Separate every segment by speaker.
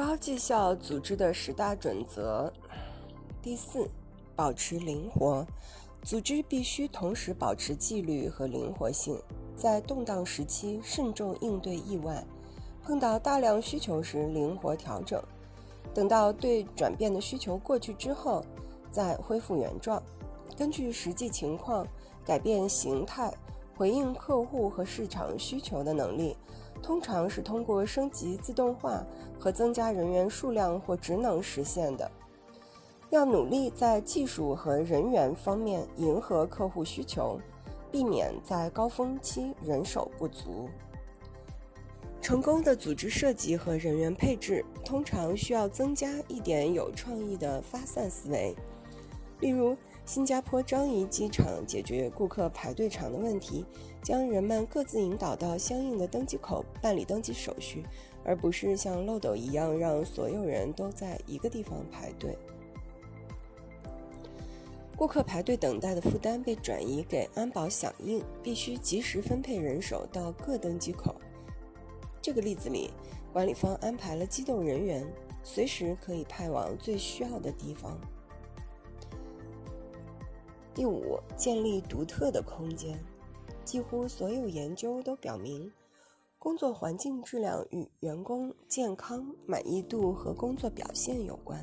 Speaker 1: 高绩效组织的十大准则。第四，保持灵活。组织必须同时保持纪律和灵活性，在动荡时期慎重应对意外，碰到大量需求时灵活调整，等到对转变的需求过去之后再恢复原状。根据实际情况改变形态，回应客户和市场需求的能力，通常是通过升级自动化和增加人员数量或职能实现的。要努力在技术和人员方面迎合客户需求，避免在高峰期人手不足。成功的组织设计和人员配置通常需要增加一点有创意的发散思维。例如，新加坡樟宜机场解决顾客排队长的问题，将人们各自引导到相应的登机口办理登机手续，而不是像漏斗一样让所有人都在一个地方排队。顾客排队等待的负担被转移给安保响应，必须及时分配人手到各登机口。这个例子里，管理方安排了机动人员，随时可以派往最需要的地方。第五，建立独特的空间。几乎所有研究都表明，工作环境质量与员工健康、满意度和工作表现有关。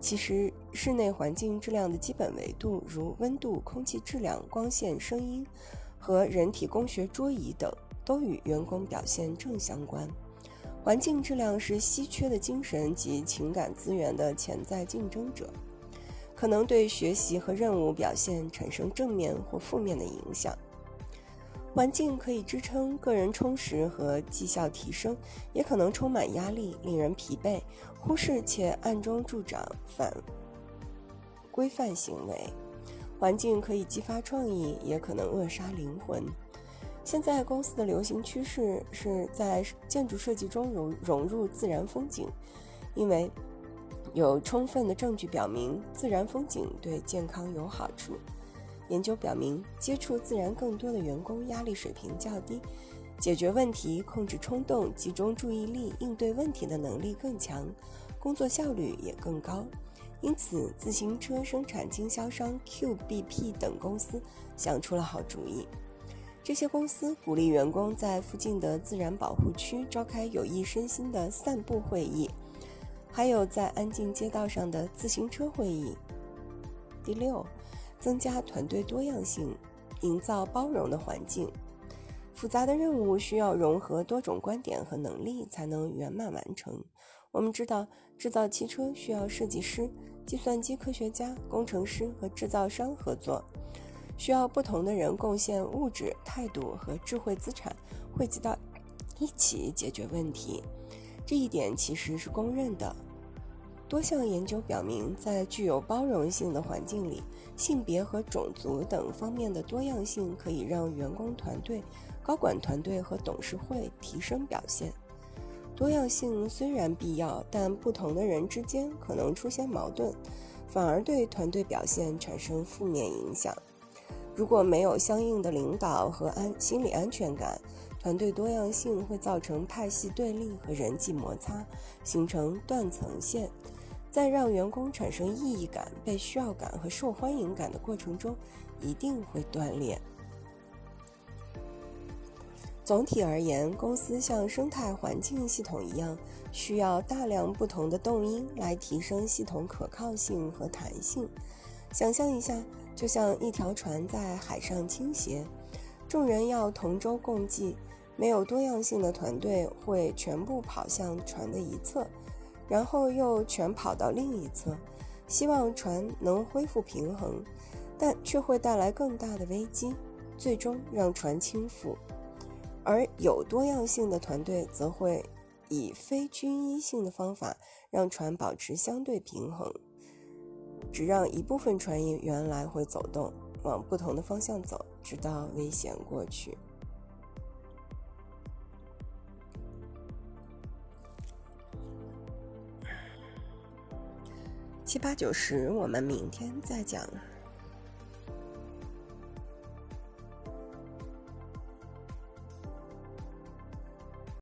Speaker 1: 其实，室内环境质量的基本维度，如温度、空气质量、光线、声音和人体工学桌椅等，都与员工表现正相关。环境质量是稀缺的精神及情感资源的潜在竞争者，可能对学习和任务表现产生正面或负面的影响。环境可以支撑个人充实和绩效提升，也可能充满压力，令人疲惫，忽视且暗中助长反规范行为。环境可以激发创意，也可能扼杀灵魂。现在公司的流行趋势是在建筑设计中融融入自然风景，因为有充分的证据表明自然风景对健康有好处。研究表明，接触自然更多的员工压力水平较低，解决问题、控制冲动、集中注意力、应对问题的能力更强，工作效率也更高。因此，自行车生产经销商 QBP 等公司想出了好主意。这些公司鼓励员工在附近的自然保护区召开有益身心的散步会议，还有在安静街道上的自行车会议。第六。增加团队多样性，营造包容的环境。复杂的任务需要融合多种观点和能力才能圆满完成。我们知道，制造汽车需要设计师、计算机科学家、工程师和制造商合作，需要不同的人贡献物质、态度和智慧资产，汇集到一起解决问题。这一点其实是公认的。多项研究表明，在具有包容性的环境里，性别和种族等方面的多样性可以让员工团队、高管团队和董事会提升表现。多样性虽然必要，但不同的人之间可能出现矛盾，反而对团队表现产生负面影响。如果没有相应的领导和安心理安全感，团队多样性会造成派系对立和人际摩擦，形成断层线。在让员工产生意义感、被需要感和受欢迎感的过程中，一定会断裂。总体而言，公司像生态环境系统一样，需要大量不同的动因来提升系统可靠性和弹性。想象一下，就像一条船在海上倾斜，众人要同舟共济，没有多样性的团队会全部跑向船的一侧。然后又全跑到另一侧，希望船能恢复平衡，但却会带来更大的危机，最终让船倾覆。而有多样性的团队则会以非均一性的方法让船保持相对平衡，只让一部分船员原来会走动，往不同的方向走，直到危险过去。七八九十，我们明天再讲。